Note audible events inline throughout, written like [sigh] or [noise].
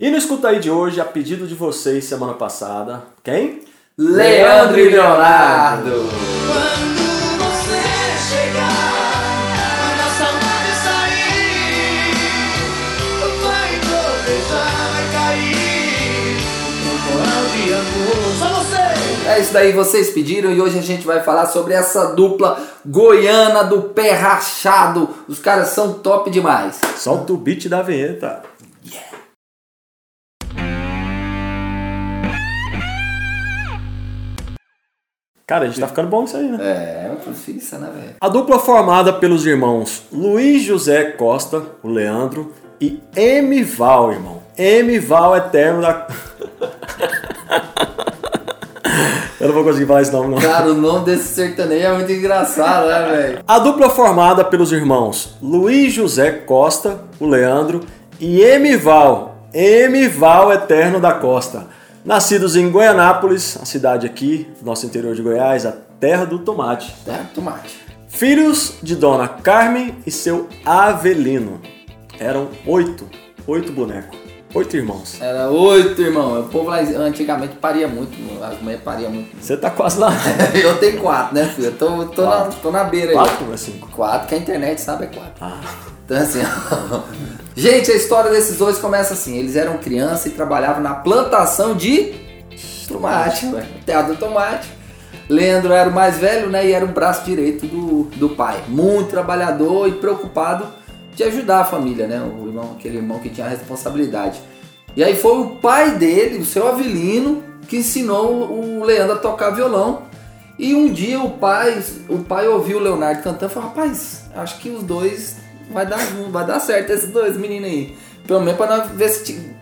E no Escuta aí de hoje, a pedido de vocês semana passada, quem? Leandro e Leonardo. É isso daí, vocês pediram e hoje a gente vai falar sobre essa dupla goiana do pé rachado. Os caras são top demais. Solta o beat da vinheta. Cara, a gente tá ficando bom isso aí, né? É, profissa, né, velho? A dupla formada pelos irmãos Luiz José Costa, o Leandro, e Emival, irmão. Emival Eterno da. [laughs] Eu não vou conseguir falar esse nome, não. Cara, o nome desse sertanejo é muito engraçado, né, velho? A dupla formada pelos irmãos Luiz José Costa, o Leandro, e Emival, Emival Eterno da Costa. Nascidos em Goianápolis, a cidade aqui, nosso interior de Goiás, a terra do tomate. É, tomate. Filhos de Dona Carmen e seu Avelino. Eram oito, oito bonecos, oito irmãos. Era oito, irmão. O povo lá antigamente paria muito, as mulheres pariam muito. Você tá quase lá. [laughs] Eu tenho quatro, né, filho? Eu tô, tô, na, tô na beira aí. Quatro ou é cinco? Quatro, que a internet sabe é quatro. Ah, Então assim, ó. Gente, a história desses dois começa assim. Eles eram crianças e trabalhavam na plantação de tomate, ué, terra do tomate. Leandro era o mais velho, né, e era o braço direito do, do pai. Muito trabalhador e preocupado de ajudar a família, né, o irmão, aquele irmão que tinha a responsabilidade. E aí foi o pai dele, o seu Avelino, que ensinou o Leandro a tocar violão. E um dia o pai, o pai ouviu o Leonardo cantando e falou: Rapaz, acho que os dois vai dar, vai dar certo, esses dois meninos aí. Pelo menos pra nós ver se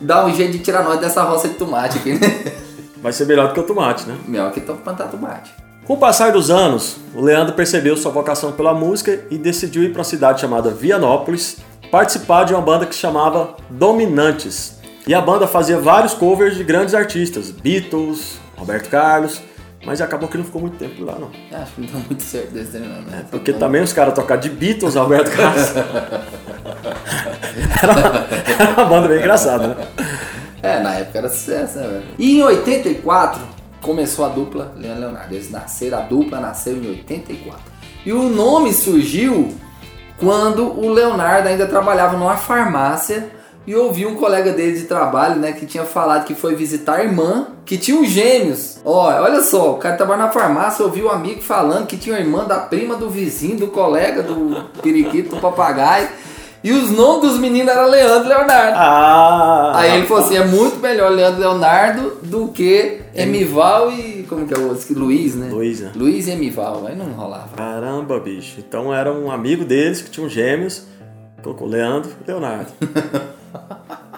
dá um jeito de tirar nós dessa roça de tomate aqui, né? [laughs] vai ser melhor do que o tomate, né? Melhor que plantar tomate. Com o passar dos anos, o Leandro percebeu sua vocação pela música e decidiu ir para uma cidade chamada Vianópolis participar de uma banda que se chamava Dominantes. E a banda fazia vários covers de grandes artistas, Beatles, Roberto Carlos, mas acabou que não ficou muito tempo lá não. Acho que não deu muito certo desse treino, não, né? Porque também os caras tocar de Beatles a Roberto Carlos. [laughs] era, uma, era uma banda bem engraçada, né? É, na época era sucesso, né, velho? E em 84 começou a dupla Leandro Leonardo. Eles nasceram, a dupla nasceu em 84. E o nome surgiu quando o Leonardo ainda trabalhava numa farmácia e ouviu um colega dele de trabalho, né, que tinha falado que foi visitar a irmã, que tinha os gêmeos. Ó, olha só, o cara trabalha na farmácia, ouviu um amigo falando que tinha uma irmã da prima do vizinho, do colega, do periquito, do papagaio. E os nomes dos meninos eram Leandro e Leonardo. Ah! Aí ele falou assim: é muito melhor Leandro Leonardo do que Emival e. Como que é o outro? Luiz, né? Luiz, né? Luiz e Emival. Aí não rolava. Caramba, bicho. Então era um amigo deles que tinham gêmeos. Colocou Leandro e Leonardo. [laughs]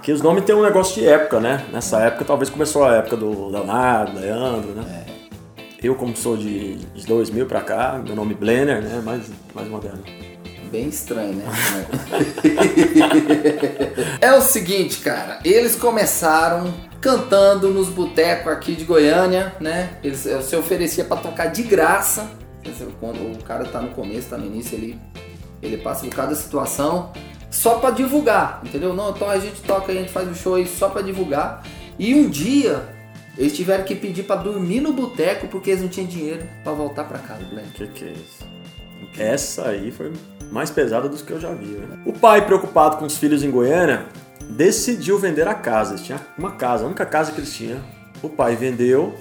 que os nomes têm um negócio de época, né? Nessa época talvez começou a época do Leonardo, Leandro, né? Eu, como sou de, de 2000 pra cá, meu nome é Blenner, né? Mais, mais moderno. Bem estranho, né? [laughs] é o seguinte, cara. Eles começaram cantando nos botecos aqui de Goiânia, né? Eles eh, se oferecia pra tocar de graça. Quando o cara tá no começo, tá no início, ele, ele passa por cada situação só pra divulgar, entendeu? Não, então a gente toca, a gente faz o show aí só pra divulgar. E um dia eles tiveram que pedir pra dormir no boteco porque eles não tinham dinheiro pra voltar pra casa, Glenn. Que que é isso? Essa aí foi mais pesada dos que eu já vi, né? O pai, preocupado com os filhos em Goiânia, decidiu vender a casa. Eles tinham uma casa, a única casa que eles tinham. O pai vendeu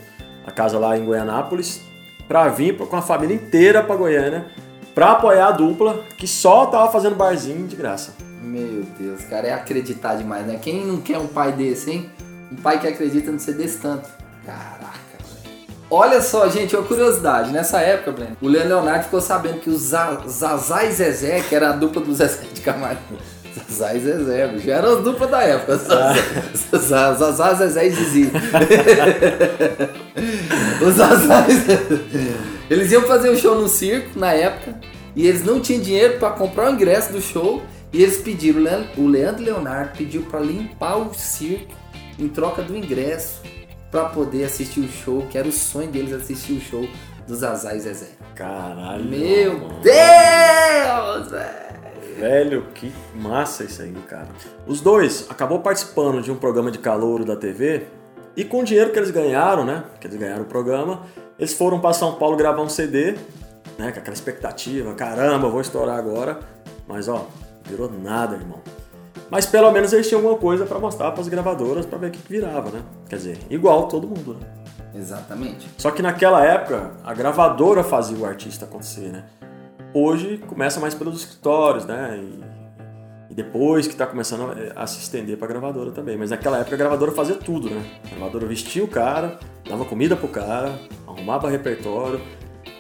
a casa lá em Goianápolis pra vir com a família inteira pra Goiânia pra apoiar a dupla que só tava fazendo barzinho de graça. Meu Deus, cara, é acreditar demais, né? Quem não quer um pai desse, hein? Um pai que acredita no ser desse tanto. Caraca, velho. Olha só, gente, uma curiosidade. Nessa época, Breno, o Leonardo ficou sabendo que o Za- Zazá e Zezé, que era a dupla do Zezé de Camargo. [laughs] Zazá e Zezé, bicho, já era a dupla da época. [laughs] Zazá, Zazá, Zezé e Zizi. Os Zazá e Zezé. Eles iam fazer o show no circo na época e eles não tinham dinheiro para comprar o ingresso do show e eles pediram, o Leandro- Leonardo pediu para limpar o circo em troca do ingresso para poder assistir o show, que era o sonho deles assistir o show do Zazá e Zezé. Caralho. Meu mano. Deus, velho! Velho, que massa isso aí, cara. Os dois acabou participando de um programa de calouro da TV e com o dinheiro que eles ganharam, né? Que eles ganharam o programa, eles foram para São Paulo gravar um CD, né? Com aquela expectativa, caramba, vou estourar agora. Mas ó, virou nada, irmão. Mas pelo menos eles tinham alguma coisa para mostrar para as gravadoras para ver o que, virava, né? Quer dizer, igual todo mundo, né? Exatamente. Só que naquela época a gravadora fazia o artista acontecer, né? Hoje começa mais pelos escritórios, né? E, e depois que tá começando a, a se estender pra gravadora também. Mas naquela época a gravadora fazia tudo, né? A gravadora vestia o cara, dava comida pro cara, arrumava repertório,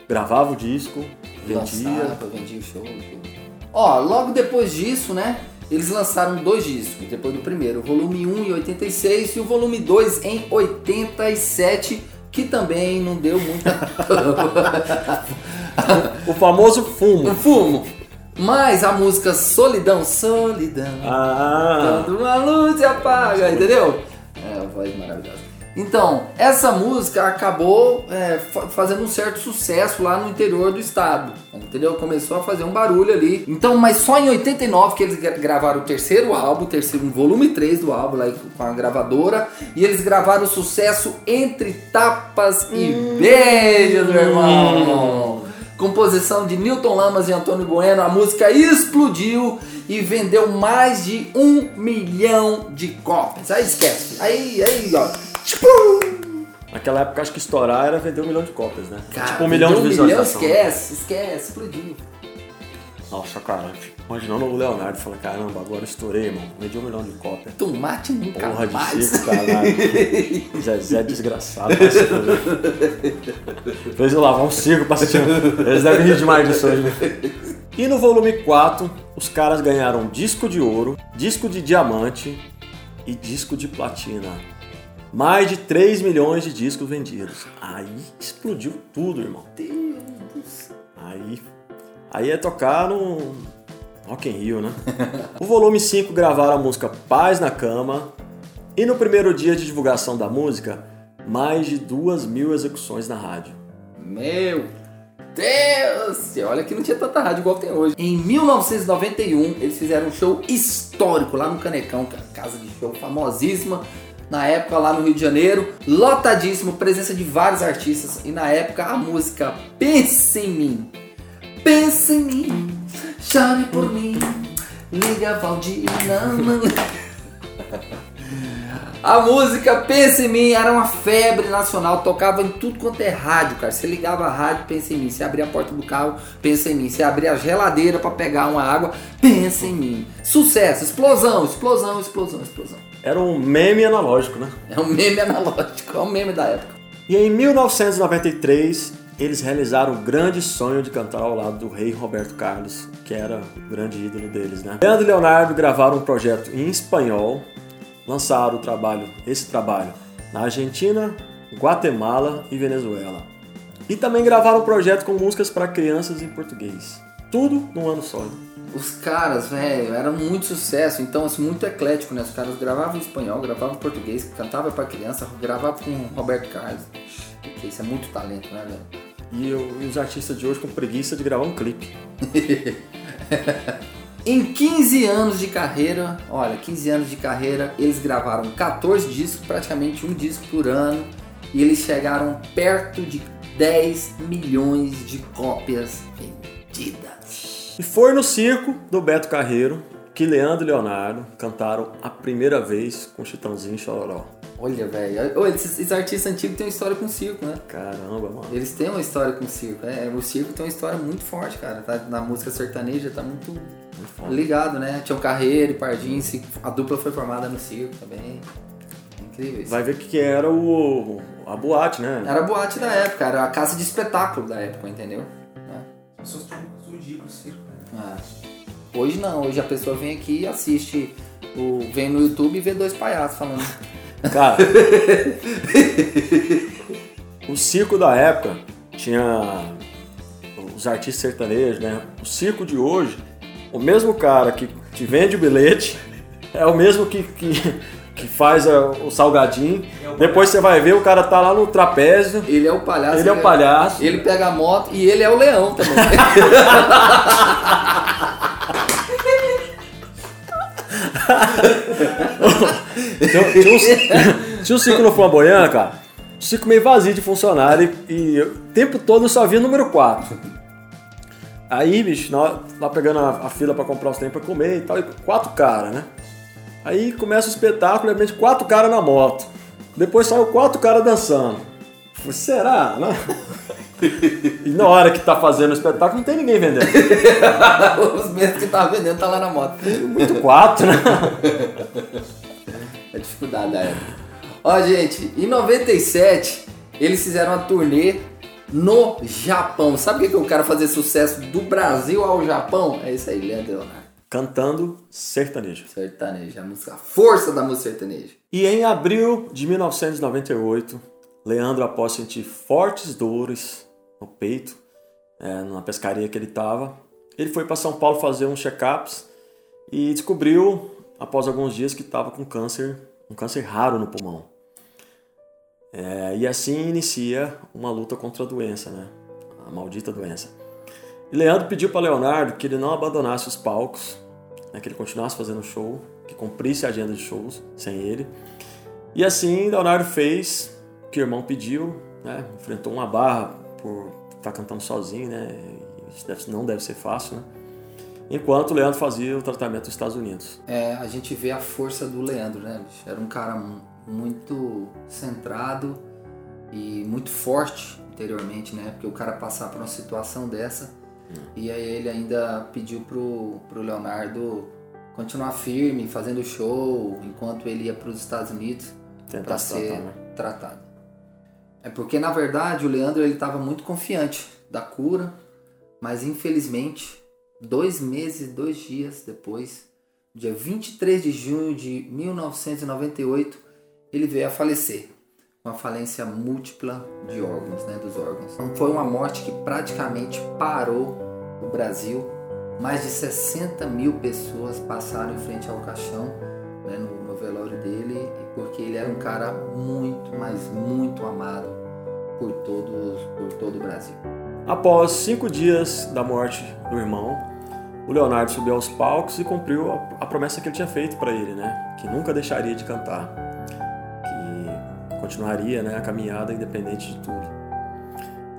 gravava o disco, vendia. Lançava, vendia o show. tudo. Ó, logo depois disso, né? Eles lançaram dois discos, depois do primeiro, o volume 1 em 86 e o volume 2 em 87, que também não deu muita [laughs] [laughs] O famoso fumo. um fumo. Mas a música Solidão, Solidão, Ah, quando uma luz se apaga, entendeu? É, a voz maravilhosa. Então, essa música acabou é, fa- fazendo um certo sucesso lá no interior do estado, entendeu? Começou a fazer um barulho ali. Então, mas só em 89 que eles gra- gravaram o terceiro álbum, o terceiro, um volume 3 do álbum lá com a gravadora, e eles gravaram o sucesso Entre Tapas e Beijos, meu irmão. Composição de Newton Lamas e Antônio Bueno, a música explodiu e vendeu mais de um milhão de cópias. Aí esquece. Aí, aí, ó. Tipo, naquela época acho que estourar era vender um milhão de cópias, né? cara, tipo um milhão de vendeu um milhão, visualizações. esquece, esquece, explodiu. Nossa, cara, imaginando o Leonardo falando, caramba, agora estourei, irmão. Vendi um milhão de cópias. Tomate nunca Porra de mais. circo, caralho. [laughs] Zezé desgraçado. Fez eu lavar um circo pra assistir. Eles devem rir demais disso hoje. né? E no volume 4, os caras ganharam disco de ouro, disco de diamante e disco de platina. Mais de 3 milhões de discos vendidos. Aí explodiu tudo, irmão. Deus. Aí, aí é tocar no Rock in Rio, né? o volume 5 gravaram a música Paz na Cama. E no primeiro dia de divulgação da música, mais de duas mil execuções na rádio. Meu Deus! Olha que não tinha tanta rádio igual tem hoje. Em 1991, eles fizeram um show histórico lá no Canecão, cara. Casa de show famosíssima. Na época, lá no Rio de Janeiro, lotadíssimo, presença de vários artistas. E na época, a música Pense em Mim. Pense em mim, chame por mim, liga Valdir. não, não. A música Pensa em Mim era uma febre nacional, tocava em tudo quanto é rádio, cara. Você ligava a rádio, pensa em mim. Você abria a porta do carro, pensa em mim. Você abria a geladeira pra pegar uma água, pensa em mim. Sucesso, explosão, explosão, explosão, explosão. Era um meme analógico, né? É um meme analógico, é um meme da época. E em 1993, eles realizaram o grande sonho de cantar ao lado do rei Roberto Carlos, que era o grande ídolo deles, né? Leandro e Leonardo gravaram um projeto em espanhol, lançaram o trabalho, esse trabalho na Argentina, Guatemala e Venezuela. E também gravaram um projeto com músicas para crianças em português. Tudo num ano só. né? Os caras, velho, eram muito sucesso, então assim, muito eclético, né? Os caras gravavam em espanhol, gravavam em português, cantavam pra criança, gravavam com Roberto Carlos. Isso é muito talento, né, velho? E, eu- e os artistas de hoje com preguiça de gravar um clipe. [laughs] Em 15 anos de carreira, olha, 15 anos de carreira, eles gravaram 14 discos, praticamente um disco por ano, e eles chegaram perto de 10 milhões de cópias vendidas. E foi no circo do Beto Carreiro que Leandro e Leonardo cantaram a primeira vez com Chitãozinho e Chororó. Olha, velho, esses, esses artistas antigos têm uma história com circo, né? Caramba, mano. Eles têm uma história com circo. É, o circo tem uma história muito forte, cara. Tá, na música sertaneja tá muito Muito ligado, né? Tião Carreiro e Pardinho, se- a dupla foi formada no circo também. É incrível isso. Vai ver o que que era o, a boate, né? Era a boate da época, era a casa de espetáculo da época, entendeu? É. As pessoas que pro circo. né? É. Hoje não, hoje a pessoa vem aqui e assiste, o, vem no YouTube e vê dois palhaços falando. [laughs] Cara, [laughs] o circo da época tinha os artistas sertanejos, né? O circo de hoje, o mesmo cara que te vende o bilhete é o mesmo que, que, que faz o salgadinho. Depois você vai ver, o cara tá lá no trapézio, Ele é o palhaço. ele é o palhaço. Ele pega a moto e ele é o leão também. [laughs] tinha, tinha um, [laughs] no Flamboyant, cara. Circo meio vazio de funcionário e, e o tempo todo eu só via número 4. Aí, bicho, lá pegando a, a fila pra comprar os tempos pra comer e tal, e quatro caras, né? Aí começa o espetáculo, de repente, quatro caras na moto. Depois saiu quatro caras dançando. Falei, será, né? [laughs] E na hora que tá fazendo o espetáculo, não tem ninguém vendendo. [laughs] Os mesmos que tava vendendo tá lá na moto. Muito quatro, né? A dificuldade da época. Ó, gente, em 97 eles fizeram uma turnê no Japão. Sabe o que que é o cara fazer sucesso do Brasil ao Japão? É isso aí, Leandro Leonardo. Cantando sertanejo. Sertanejo, a música, a força da música sertaneja. E em abril de 1998, Leandro, após sentir fortes dores no peito, é, numa pescaria que ele estava, ele foi para São Paulo fazer uns check-ups e descobriu, após alguns dias, que estava com câncer, um câncer raro no pulmão. É, e assim inicia uma luta contra a doença, né? A maldita doença. E Leandro pediu para Leonardo que ele não abandonasse os palcos, né, que ele continuasse fazendo show, que cumprisse a agenda de shows sem ele. E assim Leonardo fez o que o irmão pediu, né? enfrentou uma barra por estar cantando sozinho, né? Isso deve- não deve ser fácil, né? Enquanto o Leandro fazia o tratamento nos Estados Unidos. É, a gente vê a força do Leandro, né? Era um cara mu- muito centrado e muito forte interiormente, né? Porque o cara passar por uma situação dessa e aí ele ainda pediu pro, pro Leonardo continuar firme, fazendo show, enquanto ele ia para os Estados Unidos para se ser tratar, né? tratado. É porque na verdade o Leandro ele estava muito confiante da cura, mas infelizmente dois meses, dois dias depois, dia 23 de junho de 1998, ele veio a falecer com a falência múltipla de órgãos, né, dos órgãos. Então foi uma morte que praticamente parou o Brasil. Mais de 60 mil pessoas passaram em frente ao caixão né, no, no velório dele, porque ele era um cara muito, mas muito amado por todos, por todo o Brasil. Após cinco dias da morte do irmão, o Leonardo subiu aos palcos e cumpriu a, promessa que ele tinha feito para ele, né? Que nunca deixaria de cantar, que continuaria né, a caminhada independente de tudo.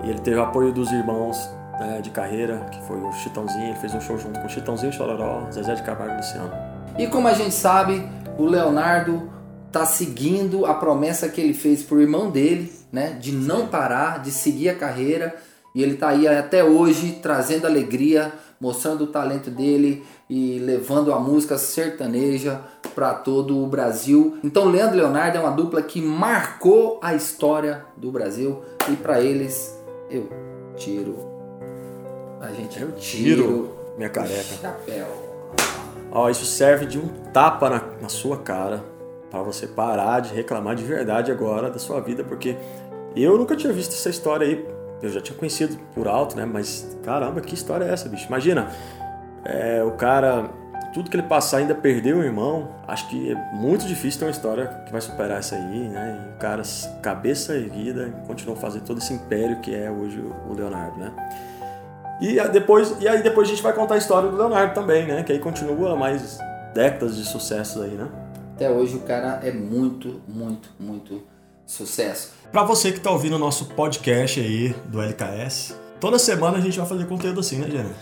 E ele teve o apoio dos irmãos né, de carreira, que foi o Chitãozinho, ele fez um show junto com o Chitãozinho Chororó, Zezé de Camargo e Luciano. E como a gente sabe, o Leonardo tá seguindo a promessa que ele fez pro irmão dele, né, de não parar, de seguir a carreira, e ele tá aí até hoje trazendo alegria, mostrando o talento dele e levando a música sertaneja para todo o Brasil. Então, Leandro e Leonardo é uma dupla que marcou a história do Brasil e para eles eu tiro a gente Eu tiro minha o careca. chapéu. Ó, isso serve de um tapa na, na sua cara para você parar de reclamar de verdade agora da sua vida, porque eu nunca tinha visto essa história aí. Eu já tinha conhecido por alto, né? Mas caramba, que história é essa, bicho? Imagina, é, o cara, tudo que ele passar ainda perdeu o irmão. Acho que é muito difícil ter uma história que vai superar essa aí, né? E o cara, cabeça erguida, continuou a fazer todo esse império que é hoje o Leonardo, né? E depois, e aí depois a gente vai contar a história do Leonardo também, né? Que aí continua mais décadas de sucessos aí, né? Até hoje o cara é muito, muito, muito sucesso. Pra você que tá ouvindo o nosso podcast aí do LKS, toda semana a gente vai fazer conteúdo assim, né, Jânio?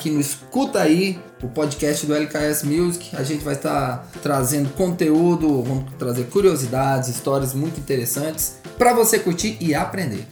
Que não escuta aí o podcast do LKS Music, a gente vai estar trazendo conteúdo, vamos trazer curiosidades, histórias muito interessantes para você curtir e aprender.